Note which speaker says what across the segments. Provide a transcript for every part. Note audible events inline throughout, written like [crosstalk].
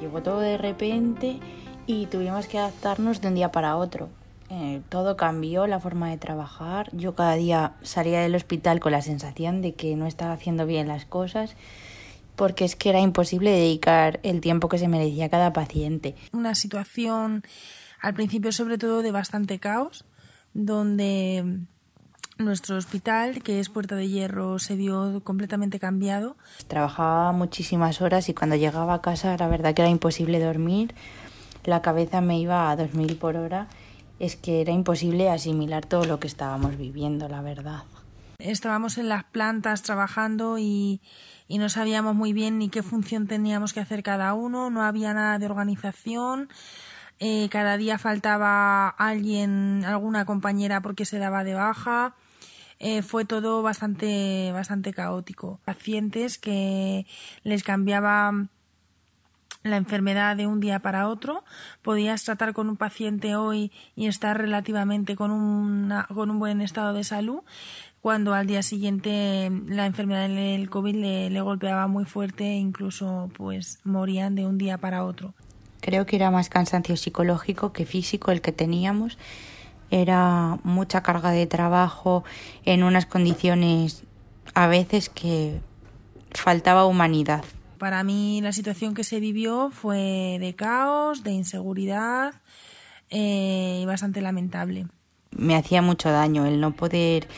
Speaker 1: Llegó todo de repente y tuvimos que adaptarnos de un día para otro. Eh, todo cambió, la forma de trabajar. Yo cada día salía del hospital con la sensación de que no estaba haciendo bien las cosas porque es que era imposible dedicar el tiempo que se merecía cada paciente.
Speaker 2: Una situación al principio sobre todo de bastante caos, donde nuestro hospital, que es Puerta de Hierro, se vio completamente cambiado.
Speaker 1: Trabajaba muchísimas horas y cuando llegaba a casa la verdad que era imposible dormir. La cabeza me iba a 2000 por hora. Es que era imposible asimilar todo lo que estábamos viviendo, la verdad.
Speaker 2: Estábamos en las plantas trabajando y, y no sabíamos muy bien ni qué función teníamos que hacer cada uno, no había nada de organización. Eh, cada día faltaba alguien, alguna compañera porque se daba de baja. Eh, fue todo bastante, bastante caótico. Pacientes que les cambiaba la enfermedad de un día para otro. Podías tratar con un paciente hoy y estar relativamente con, con un buen estado de salud, cuando al día siguiente la enfermedad del COVID le, le golpeaba muy fuerte e incluso pues morían de un día para otro.
Speaker 1: Creo que era más cansancio psicológico que físico el que teníamos era mucha carga de trabajo en unas condiciones a veces que faltaba humanidad.
Speaker 2: Para mí la situación que se vivió fue de caos, de inseguridad eh, y bastante lamentable.
Speaker 1: Me hacía mucho daño el no poder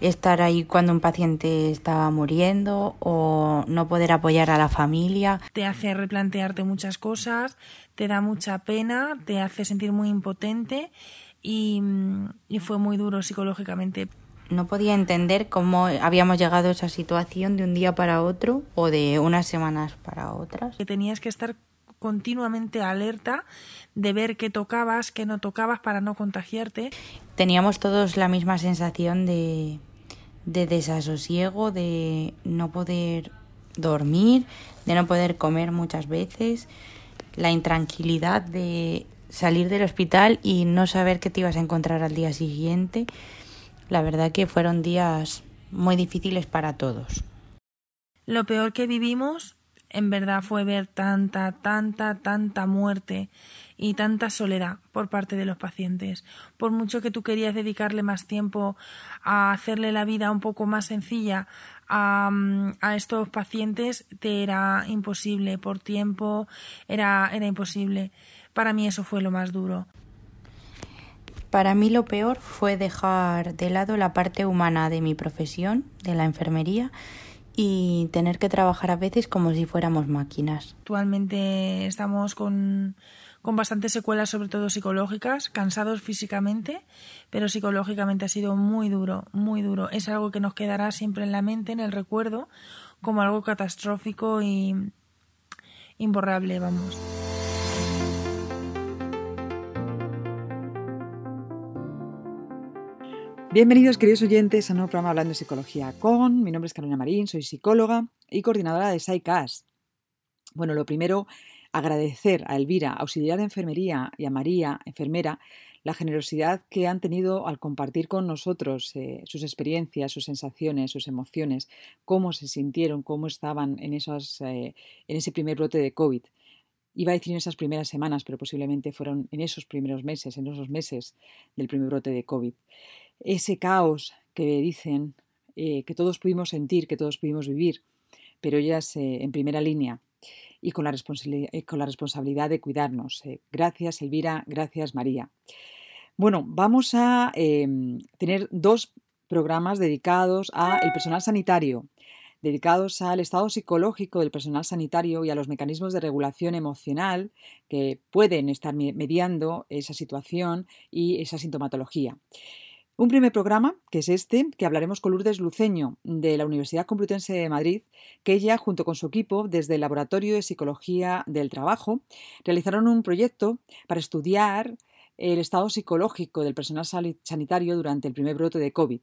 Speaker 1: estar ahí cuando un paciente estaba muriendo o no poder apoyar a la familia.
Speaker 2: Te hace replantearte muchas cosas, te da mucha pena, te hace sentir muy impotente y, fue muy duro psicológicamente.
Speaker 1: No podía entender cómo habíamos llegado a esa situación de un día para otro o de unas semanas para otras.
Speaker 2: Que tenías que estar continuamente alerta de ver qué tocabas, qué no tocabas para no contagiarte.
Speaker 1: Teníamos todos la misma sensación de, de desasosiego, de no poder dormir, de no poder comer muchas veces, la intranquilidad de salir del hospital y no saber qué te ibas a encontrar al día siguiente. La verdad que fueron días muy difíciles para todos.
Speaker 2: Lo peor que vivimos en verdad fue ver tanta, tanta, tanta muerte y tanta soledad por parte de los pacientes. Por mucho que tú querías dedicarle más tiempo a hacerle la vida un poco más sencilla a, a estos pacientes, te era imposible. Por tiempo era, era imposible. Para mí eso fue lo más duro.
Speaker 1: Para mí lo peor fue dejar de lado la parte humana de mi profesión, de la enfermería, y tener que trabajar a veces como si fuéramos máquinas.
Speaker 2: Actualmente estamos con, con bastantes secuelas, sobre todo psicológicas, cansados físicamente, pero psicológicamente ha sido muy duro, muy duro. Es algo que nos quedará siempre en la mente, en el recuerdo, como algo catastrófico y imborrable, vamos.
Speaker 3: Bienvenidos, queridos oyentes, a un nuevo programa Hablando de Psicología con. Mi nombre es Carolina Marín, soy psicóloga y coordinadora de SAICAS. Bueno, lo primero, agradecer a Elvira, auxiliar de enfermería, y a María, enfermera, la generosidad que han tenido al compartir con nosotros eh, sus experiencias, sus sensaciones, sus emociones, cómo se sintieron, cómo estaban en, esos, eh, en ese primer brote de COVID. Iba a decir en esas primeras semanas, pero posiblemente fueron en esos primeros meses, en esos meses del primer brote de COVID ese caos que dicen eh, que todos pudimos sentir, que todos pudimos vivir, pero ellas en primera línea y con la, eh, con la responsabilidad de cuidarnos. gracias, Elvira, gracias, María. Bueno, vamos a em, tener dos programas dedicados al personal sanitario, dedicados al estado psicológico del personal sanitario y a los mecanismos de regulación emocional que pueden estar mediando esa situación y esa sintomatología. Un primer programa, que es este, que hablaremos con Lourdes Luceño, de la Universidad Complutense de Madrid, que ella, junto con su equipo, desde el Laboratorio de Psicología del Trabajo, realizaron un proyecto para estudiar el estado psicológico del personal sanitario durante el primer brote de COVID.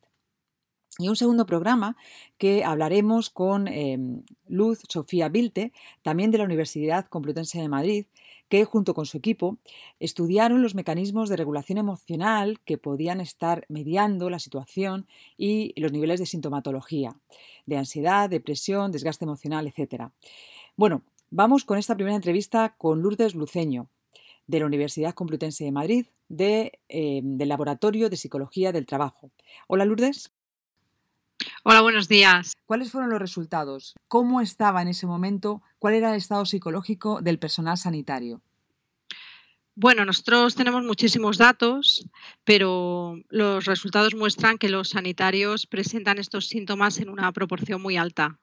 Speaker 3: Y un segundo programa que hablaremos con em, Luz Sofía Vilte, también de la Universidad Complutense de Madrid, que junto con su equipo estudiaron los mecanismos de regulación emocional que podían estar mediando la situación y los niveles de sintomatología, de ansiedad, depresión, desgaste emocional, etc. Bueno, Vamos con esta primera entrevista con Lourdes Luceño, de la Universidad Complutense de Madrid, de, eh, del Laboratorio de Psicología del Trabajo. Hola Lourdes.
Speaker 4: Hola, buenos días.
Speaker 3: ¿Cuáles fueron los resultados? ¿Cómo estaba en ese momento? ¿Cuál era el estado psicológico del personal sanitario?
Speaker 4: Bueno, nosotros tenemos muchísimos datos, pero los resultados muestran que los sanitarios presentan estos síntomas en una proporción muy alta.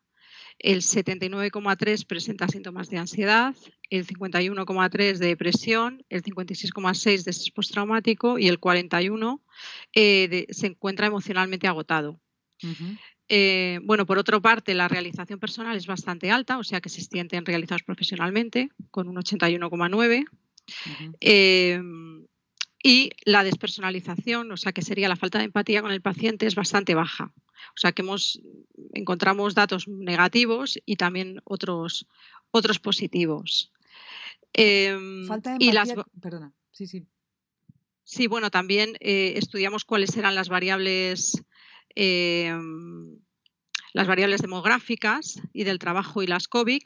Speaker 4: El 79,3 presenta síntomas de ansiedad, el 51,3 de depresión, el 56,6 de estrés postraumático y el 41 eh, se encuentra emocionalmente agotado. Eh, bueno, por otra parte, la realización personal es bastante alta, o sea que se sienten realizados profesionalmente, con un 81,9. Em, y la despersonalización, o sea que sería la falta de empatía con el paciente, es bastante baja. O sea que hemos, encontramos datos negativos y también otros, otros positivos.
Speaker 3: Em, falta de empatía, perdona, sí, sí.
Speaker 4: Sí, bueno, también eh, estudiamos cuáles eran las variables em, las variables demográficas y del trabajo y las COVID,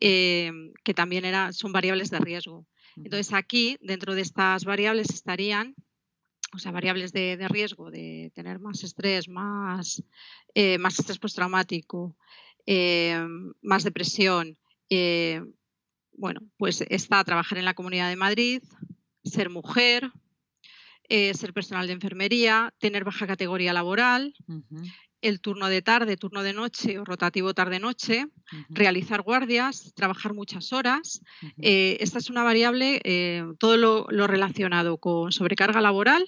Speaker 4: que también era, son variables de riesgo. Entonces aquí, dentro de estas variables estarían, o sea, variables de, riesgo de tener más estrés, más, eh, más estrés postraumático, eh, más depresión. Eh, bueno, pues está trabajar en la Comunidad de Madrid, ser mujer, ser personal de enfermería, tener baja categoría laboral, el turno de tarde, turno de noche o rotativo tarde-noche, realizar guardias, trabajar muchas horas. Eh, esta es una variable, eh, todo lo, relacionado con sobrecarga laboral,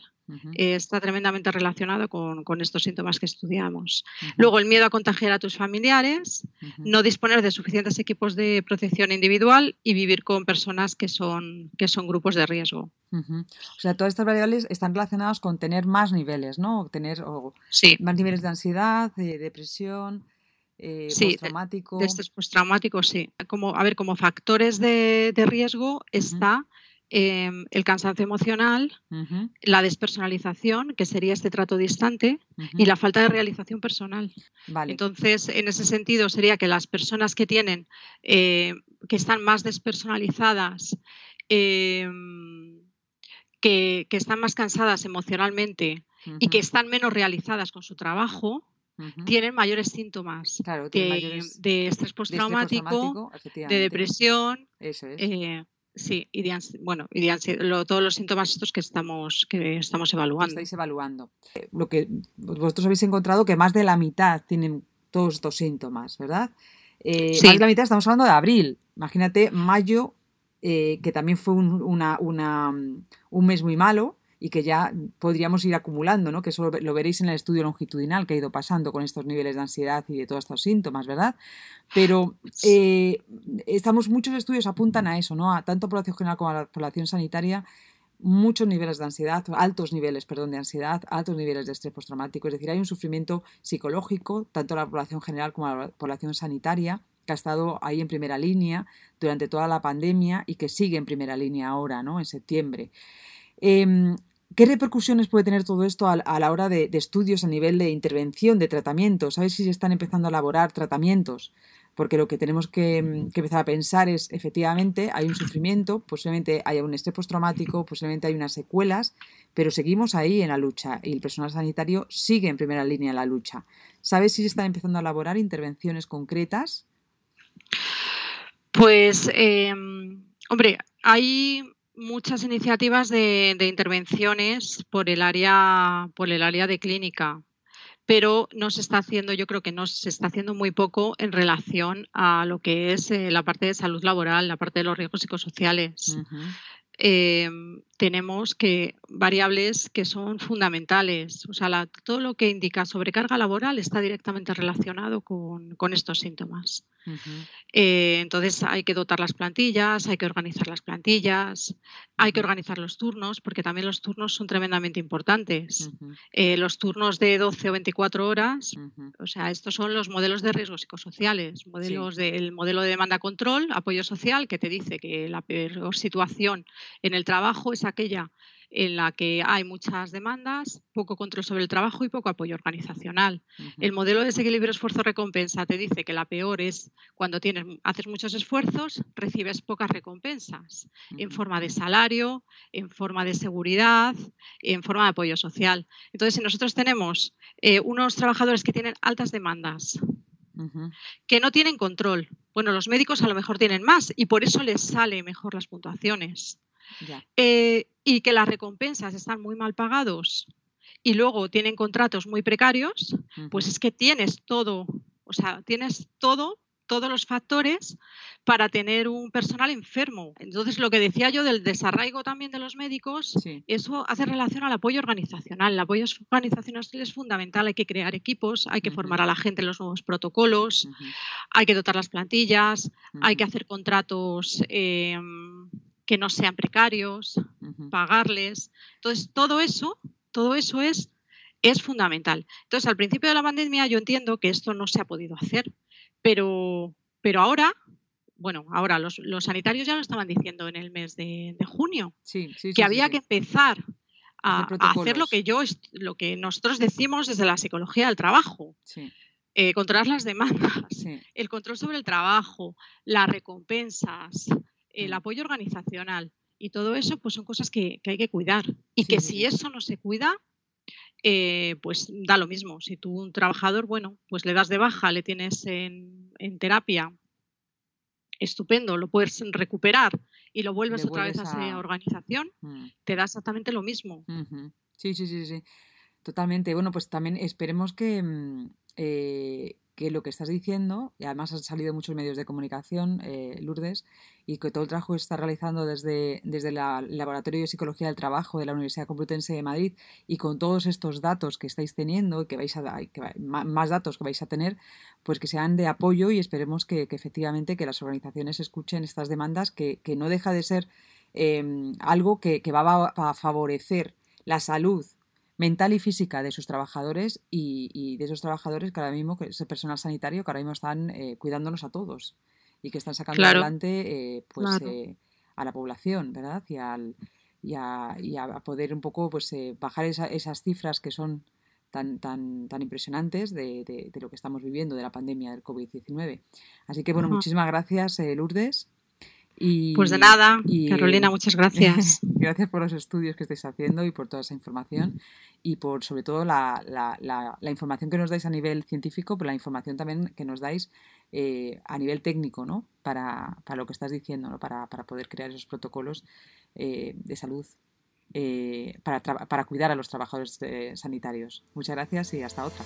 Speaker 4: eh, está tremendamente relacionado con, estos síntomas que estudiamos. Luego, el miedo a contagiar a tus familiares, no disponer de suficientes equipos de protección individual y vivir con personas que son, que son grupos de riesgo.
Speaker 3: O sea, todas estas variables están relacionadas con tener más niveles, ¿no? Tener más niveles de ansiedad, de depresión. Eh, sí, postraumático.
Speaker 4: De, de postraumático, sí. Como, a ver, como factores de, riesgo está Em, el cansancio emocional, la despersonalización, que sería este trato distante, y la falta de realización personal. Entonces, en ese sentido, sería que las personas que tienen, eh, que están más despersonalizadas, em, que, están más cansadas emocionalmente y que están menos realizadas con su trabajo, tienen mayores síntomas de, estrés postraumático, de, depresión. Eh, Sí, y bueno, y todos los síntomas estos que estamos, que estamos evaluando.
Speaker 3: estáis evaluando. Eh, lo que vosotros habéis encontrado que más de la mitad tienen todos estos síntomas, ¿verdad? Eh, más de la mitad, estamos hablando de abril. Imagínate mayo, eh, que también fue un, un mes muy malo, y que ya podríamos ir acumulando, ¿no? que eso lo veréis en el estudio longitudinal que ha ido pasando con estos niveles de ansiedad y de todos estos síntomas, ¿verdad? Pero eh, estamos, muchos estudios apuntan a eso, ¿no? a tanto población general como a la población sanitaria, muchos niveles de ansiedad, altos niveles, perdón, de ansiedad, altos niveles de estrés postraumático, es decir, hay un sufrimiento psicológico, tanto a la población general como a la población sanitaria, que ha estado ahí en primera línea durante toda la pandemia y que sigue en primera línea ahora, ¿no? En septiembre. Em, ¿Qué repercusiones puede tener todo esto a, la hora de, estudios a nivel de intervención, de tratamiento? ¿Sabes si se están empezando a elaborar tratamientos? Porque lo que tenemos que, mm, empezar a pensar es, efectivamente, hay un sufrimiento, posiblemente haya un estrés postraumático, posiblemente hay unas secuelas, pero seguimos ahí en la lucha y el personal sanitario sigue en primera línea en la lucha. ¿Sabes si se están empezando a elaborar intervenciones concretas?
Speaker 4: Pues, em, hombre, hay muchas iniciativas de, intervenciones por el área por el área de clínica pero no se está haciendo yo creo que no se está haciendo muy poco en relación a lo que es eh, la parte de salud laboral la parte de los riesgos psicosociales Em, tenemos que variables que son fundamentales. O sea, todo lo que indica sobrecarga laboral está directamente relacionado con, estos síntomas. Eh, entonces hay que dotar las plantillas, hay que organizar las plantillas, hay que organizar los turnos, porque también los turnos son tremendamente importantes. Eh, los turnos de 12 o 24 horas, o sea, estos son los modelos de riesgos psicosociales, modelos del modelo de demanda control, apoyo social, que te dice que la peor situación en el trabajo es aquella en la que hay muchas demandas, poco control sobre el trabajo y poco apoyo organizacional. El modelo de desequilibrio esfuerzo-recompensa te dice que la peor es cuando tienes, haces muchos esfuerzos, recibes pocas recompensas en forma de salario, en forma de seguridad, en forma de apoyo social. Entonces, si nosotros tenemos eh, unos trabajadores que tienen altas demandas, que no tienen control. Bueno, los médicos a lo mejor tienen más y por eso les sale mejor las puntuaciones. Eh, y que las recompensas están muy mal pagados y luego tienen contratos muy precarios, pues es que tienes todo, o sea, tienes todo todos los factores para tener un personal enfermo. Entonces, lo que decía yo del desarraigo también de los médicos, eso hace relación al apoyo organizacional. El apoyo organizacional es fundamental. Hay que crear equipos, hay que formar a la gente en los nuevos protocolos, hay que dotar las plantillas, hay que hacer contratos em, que no sean precarios, pagarles. Entonces, todo eso, todo eso es es fundamental. Entonces, al principio de la pandemia yo entiendo que esto no se ha podido hacer pero, pero ahora, bueno, ahora los, sanitarios ya lo estaban diciendo en el mes de, junio, que había que empezar a, hacer lo que yo, lo que nosotros decimos desde la psicología del trabajo. Eh, controlar las demandas, el control sobre el trabajo, las recompensas, el apoyo organizacional y todo eso, pues son cosas que, que hay que cuidar. Y que si eso no se cuida, eh, pues da lo mismo. Si tú un trabajador, bueno, pues le das de baja, le tienes en, terapia, estupendo, lo puedes recuperar y lo vuelves otra vez a, esa organización, mm. te da exactamente lo mismo.
Speaker 3: Sí, sí, sí, sí. Totalmente. Bueno, pues también esperemos que, mm, eh, que lo que estás diciendo, y además han salido muchos medios de comunicación, eh, Lourdes, y que todo el trabajo que está realizando desde, desde el Laboratorio de Psicología del Trabajo de la Universidad Complutense de Madrid y con todos estos datos que estáis teniendo y que vais a que, más datos que vais a tener, pues que sean de apoyo y esperemos que, efectivamente que las organizaciones escuchen estas demandas, que, no deja de ser em, algo que, va a favorecer la salud mental y física de sus trabajadores y, de esos trabajadores que ahora mismo, que ese personal sanitario que ahora mismo están eh, cuidándonos a todos y que están sacando adelante eh, pues, eh, a la población, ¿verdad? Y, al, y, a, y a, poder un poco pues, bajar esas cifras que son tan, tan, tan impresionantes de, de, lo que estamos viviendo de la pandemia del COVID-19. Así que, bueno, muchísimas gracias, Lourdes
Speaker 4: pues de nada, Carolina, muchas gracias. [laughs]
Speaker 3: gracias por los estudios que estáis haciendo y por toda esa información y por sobre todo la, información que nos dais a nivel científico, pero la información también que nos dais eh, a nivel técnico, ¿no? Para, lo que estás diciendo, ¿no? Para, poder crear esos protocolos eh, de salud eh, para, para cuidar a los trabajadores sanitarios. Muchas gracias y hasta otra.